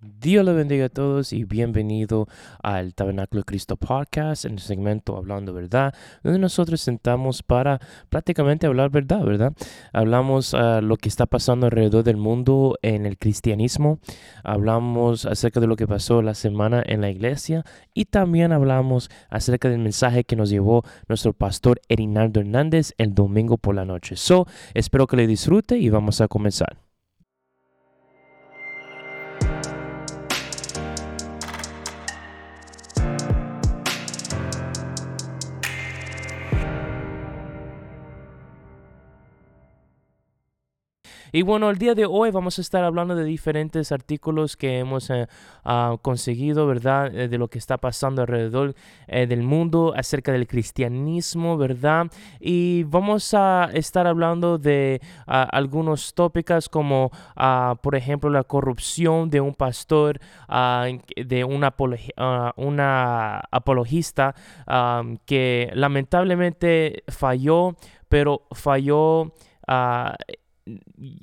Dios le bendiga a todos y bienvenido al Tabernáculo de Cristo Podcast, en el segmento Hablando Verdad, donde nosotros sentamos para prácticamente hablar verdad, ¿verdad? Hablamos uh, lo que está pasando alrededor del mundo en el cristianismo, hablamos acerca de lo que pasó la semana en la iglesia y también hablamos acerca del mensaje que nos llevó nuestro pastor Erinaldo Hernández el domingo por la noche. So, espero que le disfrute y vamos a comenzar. Y bueno, el día de hoy vamos a estar hablando de diferentes artículos que hemos eh, uh, conseguido, ¿verdad? Eh, de lo que está pasando alrededor eh, del mundo acerca del cristianismo, ¿verdad? Y vamos a estar hablando de uh, algunos tópicos como, uh, por ejemplo, la corrupción de un pastor, de una apologista que lamentablemente falló, pero falló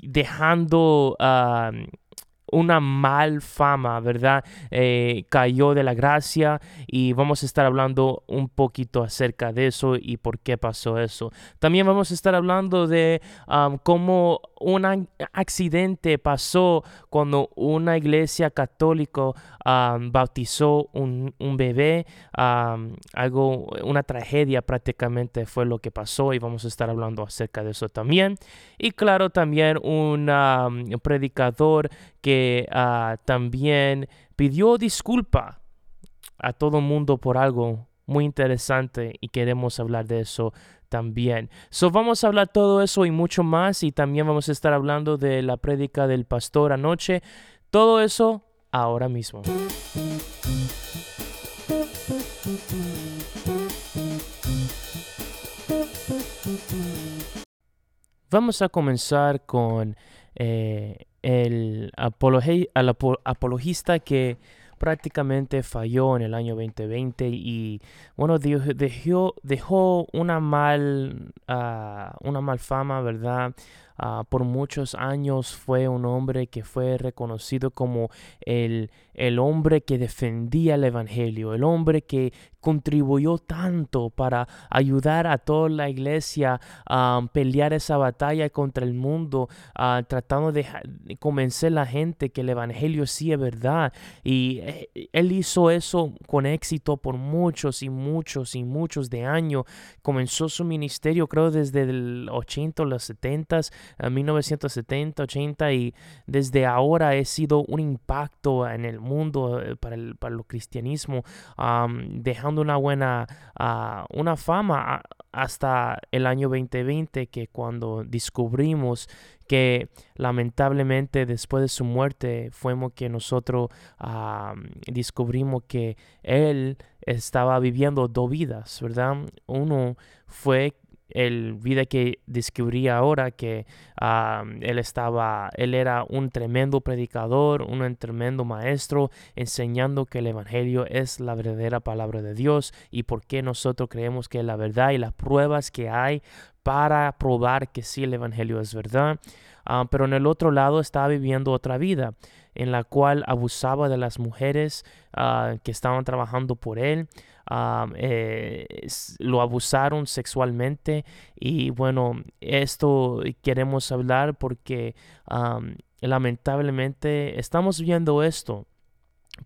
dejando uh, una mal fama, ¿verdad? Eh, cayó de la gracia y vamos a estar hablando un poquito acerca de eso y por qué pasó eso. También vamos a estar hablando de cómo un accidente pasó cuando una iglesia católica bautizó un, un bebé. Algo, una tragedia prácticamente fue lo que pasó y vamos a estar hablando acerca de eso también. Y claro, también un predicador que uh, también pidió disculpa a todo el mundo por algo muy interesante y queremos hablar de eso también. So vamos a hablar todo eso y mucho más y también vamos a estar hablando de la prédica del pastor anoche. Todo eso ahora mismo. Vamos a comenzar con eh, el apologista que prácticamente falló en el año 2020 y bueno, dejó, dejó una mal, uh, una mal fama, ¿verdad? Uh, por muchos años fue un hombre que fue reconocido como el, el hombre que defendía el Evangelio, el hombre que contribuyó tanto para ayudar a toda la iglesia a pelear esa batalla contra el mundo, tratando de convencer a la gente que el Evangelio sí es verdad. Y eh, él hizo eso con éxito por muchos y muchos y muchos de años. Comenzó su ministerio creo desde el 80 o los 70, 1970, 80 y desde ahora ha sido un impacto en el eh, para el, para el cristianismo, dejando una buena ah, una fama hasta el año 2020 que cuando descubrimos que lamentablemente después de su muerte fuimos que nosotros descubrimos que él estaba viviendo dos vidas, ¿verdad? Uno fue el vida que descubría ahora que él estaba, él era un tremendo predicador, un tremendo maestro, enseñando que el Evangelio es la verdadera palabra de Dios y por qué nosotros creemos que la verdad y las pruebas que hay para probar que sí el Evangelio es verdad. pero en el otro lado estaba viviendo otra vida en la cual abusaba de las mujeres ah, que estaban trabajando por él. Eh, lo abusaron sexualmente y bueno, esto queremos hablar porque lamentablemente estamos viendo esto.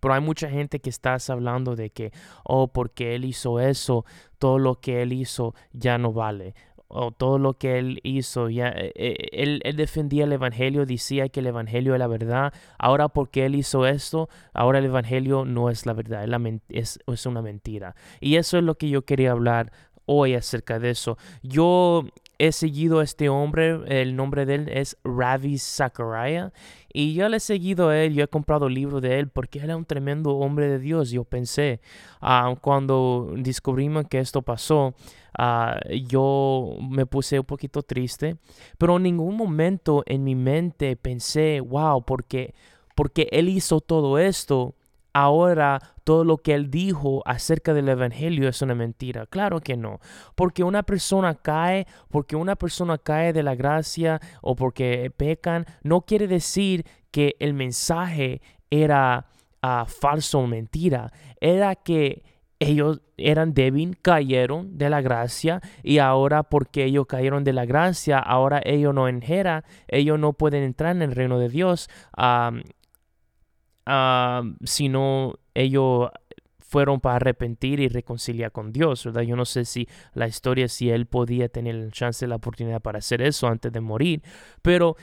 Pero hay mucha gente que está hablando de que, oh, porque él hizo eso, todo lo que él hizo ya no vale o todo lo que él hizo, ya, eh, eh, él, él, defendía el Evangelio, decía que el Evangelio es la verdad. Ahora porque él hizo esto, ahora el Evangelio no es la verdad, es, es, una mentira. Y eso es lo que yo quería hablar hoy acerca de eso. Yo he seguido a este hombre, el nombre de él es Ravi Zachariah, y yo le he seguido a él, yo he comprado libros de él porque él era un tremendo hombre de Dios. Yo pensé, uh, cuando descubrimos que esto pasó, uh, yo me puse un poquito triste, pero en ningún momento en mi mente pensé, wow, porque, porque él hizo todo esto ahora todo lo que él dijo acerca del Evangelio es una mentira. Claro que no. Porque una persona cae, porque una persona cae de la gracia o porque pecan, no quiere decir que el mensaje era uh, falso o mentira, era que ellos eran débiles, cayeron de la gracia y ahora porque ellos cayeron de la gracia, ahora ellos no enjeran, ellos no pueden entrar en el reino de Dios, um, sino ellos fueron para arrepentir y reconciliar con Dios, ¿verdad? Yo no sé si la historia, si él podía tener la chance, la oportunidad para hacer eso antes de morir, pero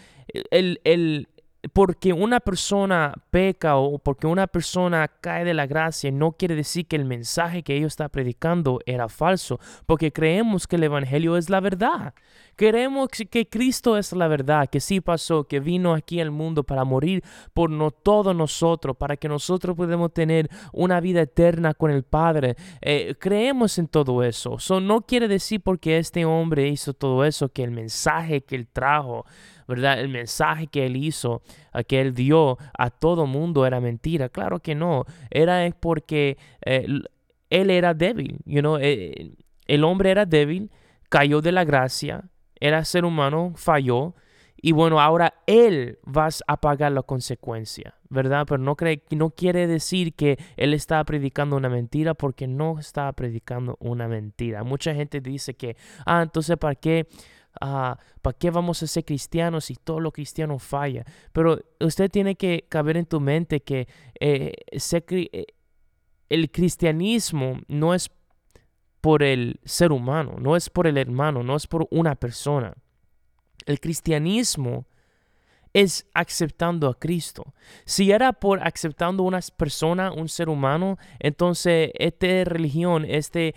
el, el, porque una persona peca o porque una persona cae de la gracia no quiere decir que el mensaje que ellos está predicando era falso, porque creemos que el Evangelio es la verdad. Creemos que Cristo es la verdad, que sí pasó, que vino aquí al mundo para morir por no todos nosotros, para que nosotros podamos tener una vida eterna con el Padre. Eh, creemos en todo eso. Eso no quiere decir porque este hombre hizo todo eso que el mensaje que él trajo ¿verdad? El mensaje que él hizo, que él dio a todo mundo era mentira. Claro que no. Era porque eh, él era débil, you know? Eh, el hombre era débil, cayó de la gracia, era ser humano, falló. Y bueno, ahora él va a pagar la consecuencia, ¿verdad? Pero no, cree, no quiere decir que él está predicando una mentira porque no está predicando una mentira. Mucha gente dice que, ah, entonces, ¿para qué? Ah, ¿para qué vamos a ser cristianos si todo lo cristiano falla? Pero usted tiene que caber en tu mente que eh, eh, el cristianismo no es por el ser humano, no es por el hermano, no es por una persona. El cristianismo es aceptando a Cristo. Si era por aceptando una persona, un ser humano, entonces esta religión, este,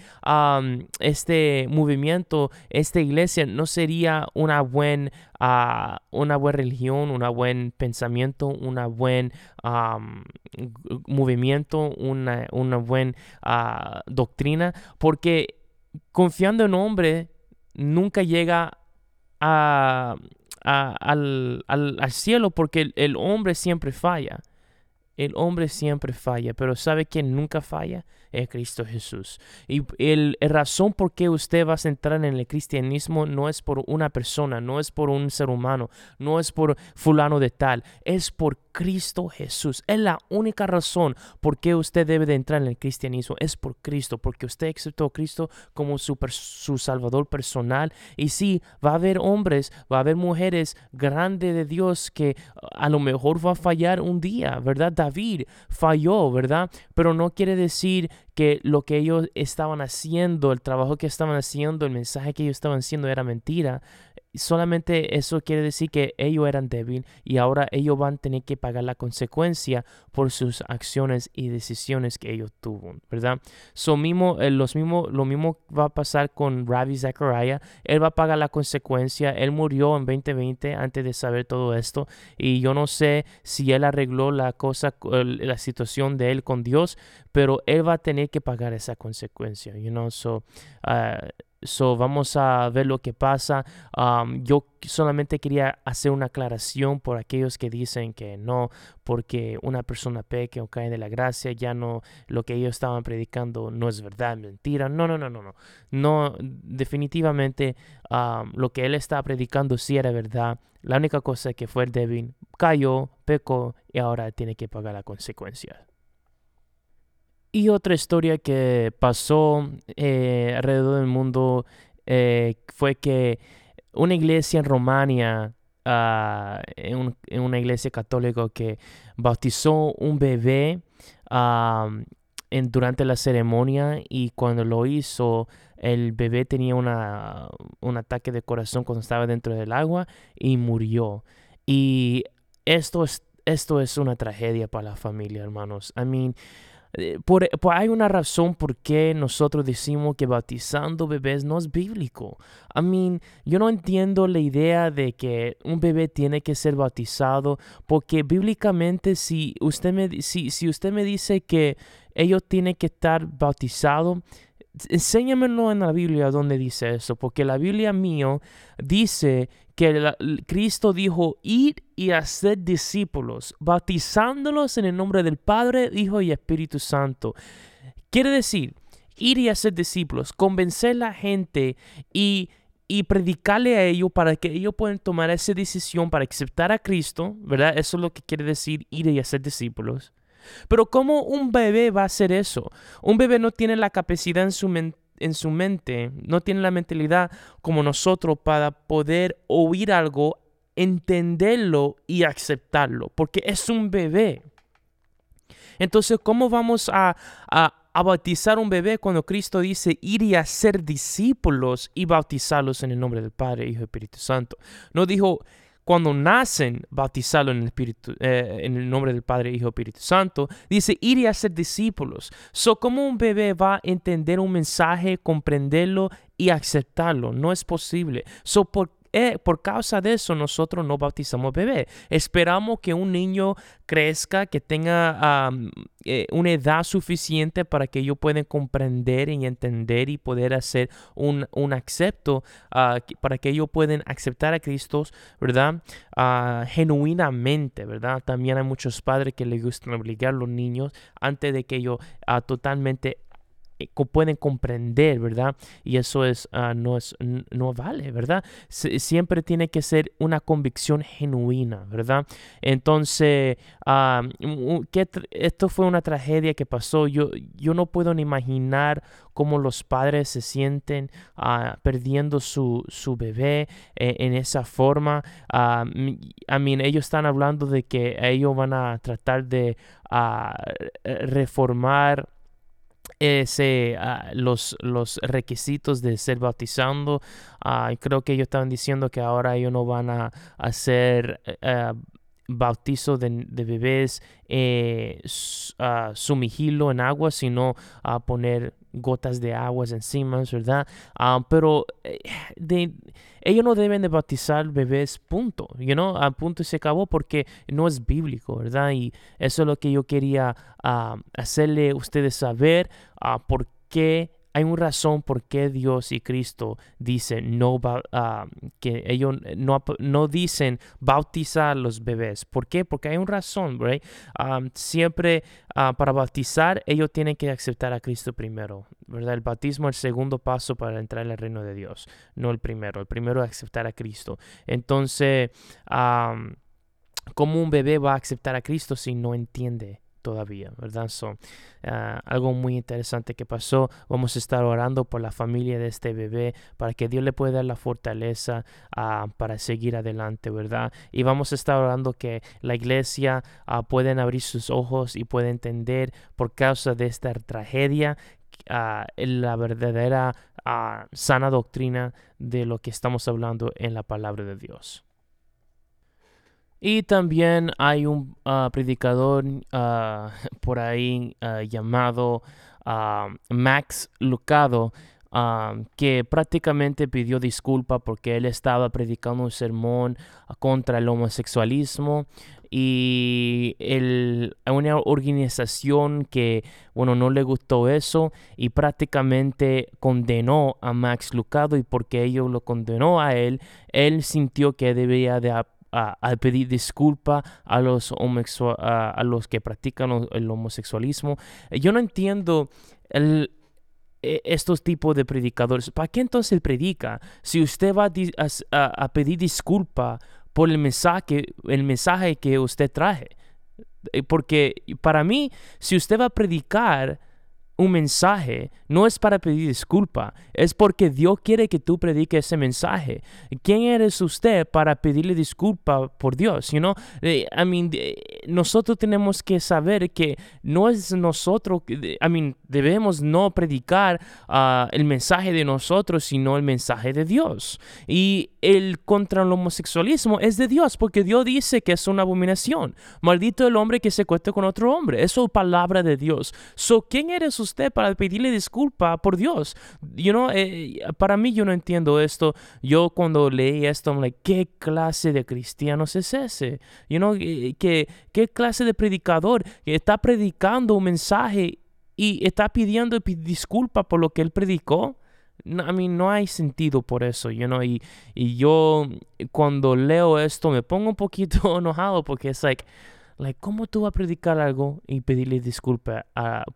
este movimiento, esta iglesia no sería una buena ah, una buena religión, un buen pensamiento, una buen movimiento, una, una buena ah, doctrina, porque confiando en hombre nunca llega a, al, al, cielo porque el, hombre siempre falla. El hombre siempre falla, pero ¿sabe quién nunca falla? Es Cristo Jesús. Y el, razón por qué usted va a entrar en el cristianismo no es por una persona, no es por un ser humano, no es por fulano de tal, es por Cristo Jesús. Es la única razón por qué usted debe de entrar en el cristianismo. Es por Cristo, porque usted aceptó a Cristo como su, Salvador personal. Y sí, va a haber hombres, va a haber mujeres grandes de Dios que a lo mejor va a fallar un día, ¿verdad? David falló, ¿verdad? Pero no quiere decir que lo que ellos estaban haciendo, el trabajo que estaban haciendo, el mensaje que ellos estaban haciendo era mentira solamente eso quiere decir que ellos eran débiles y ahora ellos van a tener que pagar la consecuencia por sus acciones y decisiones que ellos tuvieron, ¿verdad? So mismo, eh, los mismo, lo mismo va a pasar con Ravi Zachariah. Él va a pagar la consecuencia. Él murió en 2020 antes de saber todo esto y yo no sé si él arregló la cosa, la situación de él con Dios, pero él va a tener que pagar esa consecuencia, you know? So, uh, So, vamos a ver lo que pasa. yo solamente quería hacer una aclaración por aquellos que dicen que no, porque una persona peque o cae de la gracia, ya no, lo que ellos estaban predicando no es verdad, mentira. No, no, no, no, no. No, definitivamente lo que él estaba predicando sí era verdad. La única cosa que fue el débil, cayó, pecó y ahora tiene que pagar la consecuencia. Y otra historia que pasó eh, alrededor del mundo eh, fue que una iglesia en Romania, ah, en, una iglesia católica que bautizó un bebé en, durante la ceremonia y cuando lo hizo, el bebé tenía una, un ataque de corazón cuando estaba dentro del agua y murió. Y esto es, esto es una tragedia para la familia, hermanos. I mean, eh, por, hay una razón por qué nosotros decimos que bautizando bebés no es bíblico. I mean, yo no entiendo la idea de que un bebé tiene que ser bautizado, porque bíblicamente si usted me, si, si usted me dice que ellos tienen que estar bautizados, enséñamelo en la Biblia donde dice eso, porque la Biblia mío dice que Cristo dijo, ir y hacer discípulos, bautizándolos en el nombre del Padre, Hijo y Espíritu Santo. Quiere decir, ir y hacer discípulos, convencer a la gente y y predicarle a ellos para que ellos puedan tomar esa decisión para aceptar a Cristo, ¿verdad? Eso es lo que quiere decir ir y hacer discípulos. Pero ¿cómo un bebé va a hacer eso? Un bebé no tiene la capacidad en su, en su mente, no tiene la mentalidad como nosotros para poder oír algo, entenderlo y aceptarlo, porque es un bebé. Entonces, ¿cómo vamos a, a, a bautizar un bebé cuando Cristo dice ir y hacer discípulos y bautizarlos en el nombre del Padre, Hijo y Espíritu Santo? No dijo cuando nacen, bautizarlos en el, Espíritu, eh, en el nombre del Padre, Hijo Espíritu Santo. Dice ir y hacer discípulos. So, ¿Cómo un bebé va a entender un mensaje, comprenderlo y aceptarlo? No es posible. So, ¿por eh, por causa de eso nosotros no bautizamos bebé. Esperamos que un niño crezca, que tenga eh, una edad suficiente para que ellos puedan comprender y entender y poder hacer un, un acepto, ah, para que ellos puedan aceptar a Cristo, ¿verdad? Uh, genuinamente, ¿verdad? También hay muchos padres que les gustan obligar a los niños antes de que ellos uh, totalmente pueden comprender, ¿verdad? Y eso es, uh, no, es no vale, ¿verdad? siempre tiene que ser una convicción genuina, ¿verdad? Entonces, uh, esto fue una tragedia que pasó. Yo, yo no puedo ni imaginar cómo los padres se sienten uh, perdiendo su, su bebé eh, en esa forma. I mean, ellos están hablando de que ellos van a tratar de reformar ese, ah, los, los requisitos de ser bautizando. Uh, creo que ellos estaban diciendo que ahora ellos no van a hacer uh, bautizo de, bebés eh, sumergirlo en agua, sino a poner gotas de aguas encima, ¿verdad? pero eh, ellos no deben de bautizar bebés, punto, you know, a punto y se acabó porque no es bíblico, ¿verdad? Y eso es lo que yo quería hacerle a ustedes saber por qué hay una razón por qué Dios y Cristo dicen no uh, que ellos no, no, dicen bautizar los bebés. ¿Por qué? Porque hay una razón, right? Um, siempre uh, para bautizar ellos tienen que aceptar a Cristo primero, ¿verdad? El bautismo es el segundo paso para entrar en el reino de Dios, no el primero. El primero es aceptar a Cristo. Entonces, um, ¿cómo un bebé va a aceptar a Cristo si no entiende? Todavía, ¿verdad? So, ah, algo muy interesante que pasó. Vamos a estar orando por la familia de este bebé para que Dios le pueda dar la fortaleza uh, para seguir adelante, ¿verdad? Y vamos a estar orando que la iglesia uh, pueden abrir sus ojos y pueda entender por causa de esta tragedia la verdadera sana doctrina de lo que estamos hablando en la palabra de Dios. Y también hay un ah, predicador ah, por ahí ah, llamado Max Lucado que prácticamente pidió disculpa porque él estaba predicando un sermón contra el homosexualismo y el, una organización que, bueno, no le gustó eso y prácticamente condenó a Max Lucado y porque ellos lo condenó a él, él sintió que debía de a, pedir disculpa a los, a, los que practican el homosexualismo. Yo no entiendo el, e, estos tipos de predicadores. ¿Para qué entonces predica? Si usted va a, pedir disculpa por el mensaje, el mensaje que usted traje. Eh, porque para mí, si usted va a predicar, un mensaje no es para pedir disculpa, es porque Dios quiere que tú prediques ese mensaje. ¿Quién eres usted para pedirle disculpa por Dios? You know? Eh, I mean, nosotros tenemos que saber que no es nosotros, I mean, debemos no predicar ah, el mensaje de nosotros, sino el mensaje de Dios. Y el contra el homosexualismo es de Dios, porque Dios dice que es una abominación. Maldito el hombre que se cueste con otro hombre. Eso es palabra de Dios. So, ¿quién eres usted? Usted para pedirle disculpa por Dios. You know, eh, para mí yo no entiendo esto. Yo cuando leí esto, I'm like, ¿qué clase de cristianos es ese? You know, eh, ¿qué, qué clase de predicador está predicando un mensaje y está pidiendo disculpa por lo que él predicó? a mí no hay sentido por eso, you know, y, y yo cuando leo esto me pongo un poquito enojado porque es like, Like, ¿Cómo tú vas a predicar algo y pedirle disculpas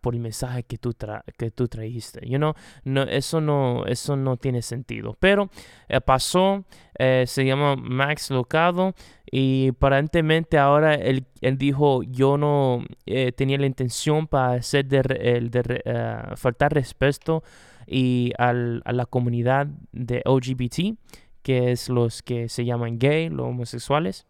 por el mensaje que tú, que tú trajiste? You know? no, eso, no, eso no tiene sentido. Pero eh, pasó, eh, se llama Max Locado y aparentemente ahora él, él dijo, yo no eh, tenía la intención para hacer de, de faltar respeto y al, a la comunidad de LGBT, que es los que se llaman gay, los homosexuales.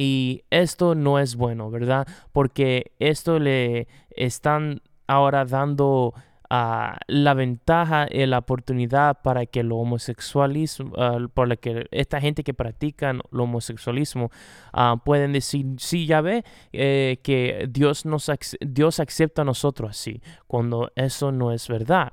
Y esto no es bueno, ¿verdad? Porque esto le están ahora dando uh, la ventaja y la oportunidad para que el homosexualismo, por la que esta gente que practica el homosexualismo uh, pueden decir, sí, ya ve eh, que Dios, nos Dios acepta a nosotros así, cuando eso no es verdad.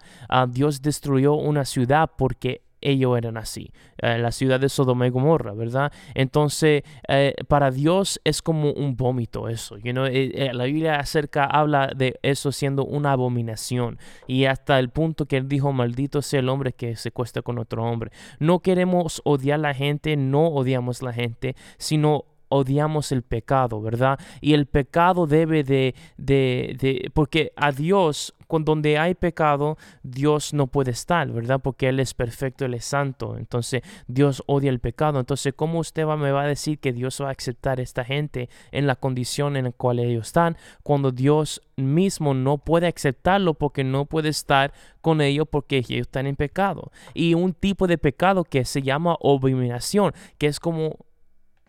Dios destruyó una ciudad porque ellos eran así, en la ciudad de Sodoma y Gomorra, ¿verdad? Entonces, eh, para Dios es como un vómito eso, you know? Eh, eh, la Biblia acerca, habla de eso siendo una abominación y hasta el punto que él dijo, maldito sea el hombre que se cuesta con otro hombre. No queremos odiar a la gente, no odiamos a la gente, sino odiamos el pecado, ¿verdad? Y el pecado debe de, de, de, porque a Dios, con donde hay pecado, Dios no puede estar, ¿verdad? Porque Él es perfecto, Él es santo. Entonces, Dios odia el pecado. Entonces, ¿cómo usted va, me va a decir que Dios va a aceptar a esta gente en la condición en la cual ellos están, cuando Dios mismo no puede aceptarlo porque no puede estar con ellos porque ellos están en pecado? Y un tipo de pecado que se llama abominación, que es como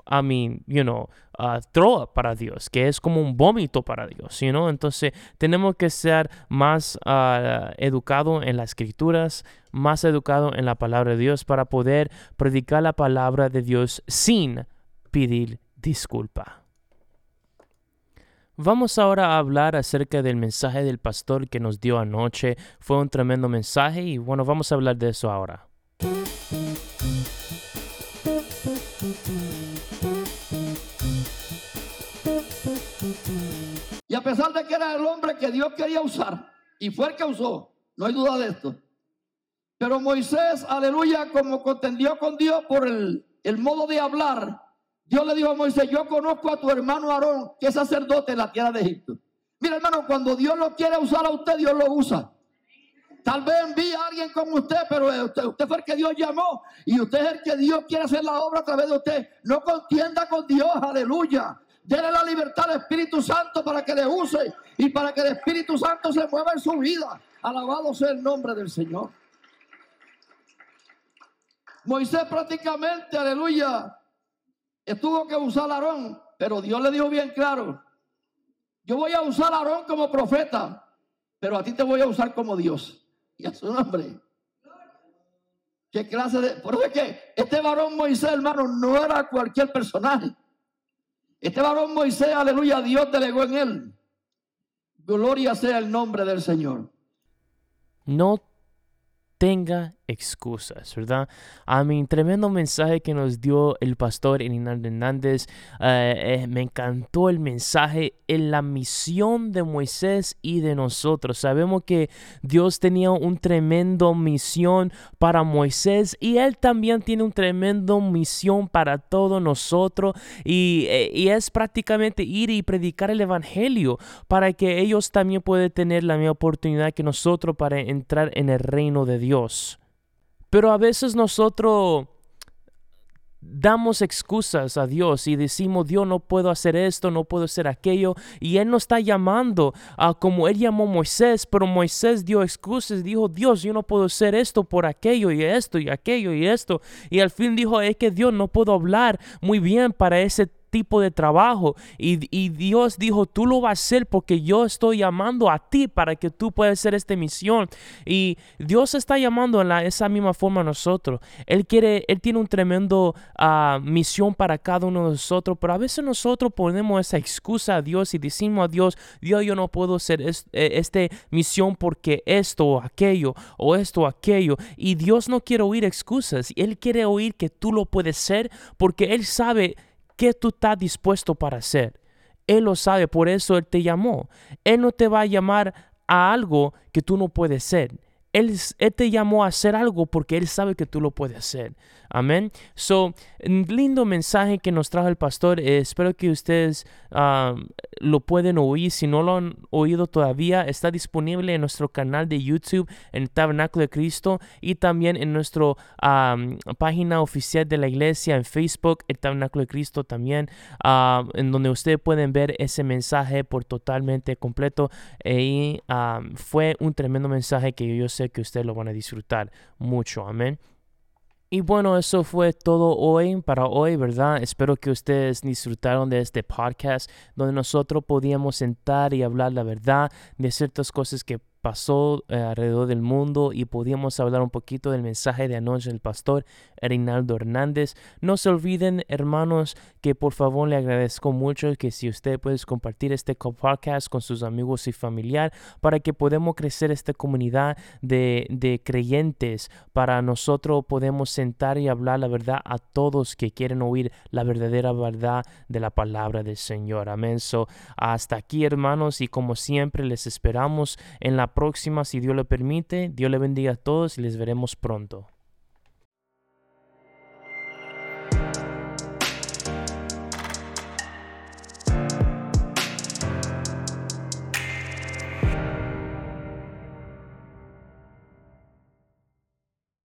I mean, you know, uh, throw para Dios, que es como un vómito para Dios, you know? Entonces, tenemos que ser más uh, educados en las escrituras, más educados en la palabra de Dios para poder predicar la palabra de Dios sin pedir disculpa. Vamos ahora a hablar acerca del mensaje del pastor que nos dio anoche. Fue un tremendo mensaje y bueno, vamos a hablar de eso ahora. Pesar de que era el hombre que Dios quería usar, y fue el que usó, no hay duda de esto. Pero Moisés, aleluya, como contendió con Dios por el, el modo de hablar, Dios le dijo a Moisés, yo conozco a tu hermano Aarón, que es sacerdote en la tierra de Egipto. Mira hermano, cuando Dios lo quiere usar a usted, Dios lo usa. Tal vez envíe a alguien como usted, pero usted, usted, fue el que Dios llamó y usted es el que Dios quiere hacer la obra a través de usted. No contienda con Dios, aleluya. Dele la libertad al Espíritu Santo para que le use y para que el Espíritu Santo se mueva en su vida. Alabado sea el nombre del Señor. Moisés prácticamente, aleluya, estuvo que usar a Aarón, pero Dios le dijo bien claro, yo voy a usar a Aarón como profeta, pero a ti te voy a usar como Dios. Y a su nombre. ¿Qué clase de...? Por eso es que este varón Moisés, hermano, no era cualquier personaje. Este varón Moisés, aleluya, Dios delegó en él. Gloria sea el nombre del Señor. No tenga excusas, ¿verdad? A mi tremendo mensaje que nos dio el pastor Hernández Hernández. Eh, eh, me encantó el mensaje en la misión de Moisés y de nosotros. Sabemos que Dios tenía un tremendo misión para Moisés y Él también tiene un tremendo misión para todos nosotros. Y, eh, y es prácticamente ir y predicar el Evangelio para que ellos también puedan tener la misma oportunidad que nosotros para entrar en el reino de Dios. Pero a veces nosotros damos excusas a Dios y decimos, Dios no puedo hacer esto, no puedo hacer aquello. Y Él nos está llamando a como Él llamó a Moisés, pero Moisés dio excusas, dijo, Dios, yo no puedo hacer esto por aquello y esto y aquello y esto. Y al fin dijo, es que Dios no puedo hablar muy bien para ese tipo de trabajo. Y, Dios dijo, tú lo vas a hacer porque yo estoy llamando a ti para que tú puedas hacer esta misión. Y Dios está llamando en la, esa misma forma a nosotros. Él quiere, Él tiene un tremendo uh, misión para cada uno de nosotros, pero a veces nosotros ponemos esa excusa a Dios y decimos a Dios, Dios, yo no puedo hacer eh, esta misión porque esto o aquello o esto o aquello. Y Dios no quiere oír excusas. Él quiere oír que tú lo puedes ser porque Él sabe qué tú estás dispuesto para hacer. Él lo sabe, por eso Él te llamó. Él no te va a llamar a algo que tú no puedes ser. Él, él, te llamó a hacer algo porque Él sabe que tú lo puedes hacer. Amén. So, lindo mensaje que nos trajo el pastor. Eh, espero que ustedes lo pueden oír. Si no lo han oído todavía, está disponible en nuestro canal de YouTube, en Tabernáculo de Cristo, y también en nuestra página oficial de la iglesia, en Facebook, el Tabernáculo de Cristo también, en donde ustedes pueden ver ese mensaje por totalmente completo. Y fue un tremendo mensaje que yo sé que ustedes lo van a disfrutar mucho. Amén. Y bueno, eso fue todo hoy para hoy, ¿verdad? Espero que ustedes disfrutaron de este podcast donde nosotros podíamos sentar y hablar la verdad de ciertas cosas que pasó eh, alrededor del mundo y podíamos hablar un poquito del mensaje de anoche del pastor Reinaldo Hernández. No se olviden, hermanos, que por favor le agradezco mucho que si usted puede compartir este podcast con sus amigos y familiar para que podamos crecer esta comunidad de, de creyentes, para nosotros podemos sentar y hablar la verdad a todos que quieren oír la verdadera verdad de la palabra del Señor. Amén. So, hasta aquí, hermanos, y como siempre les esperamos en la próxima, si Dios lo permite. Dios le bendiga a todos y les veremos pronto.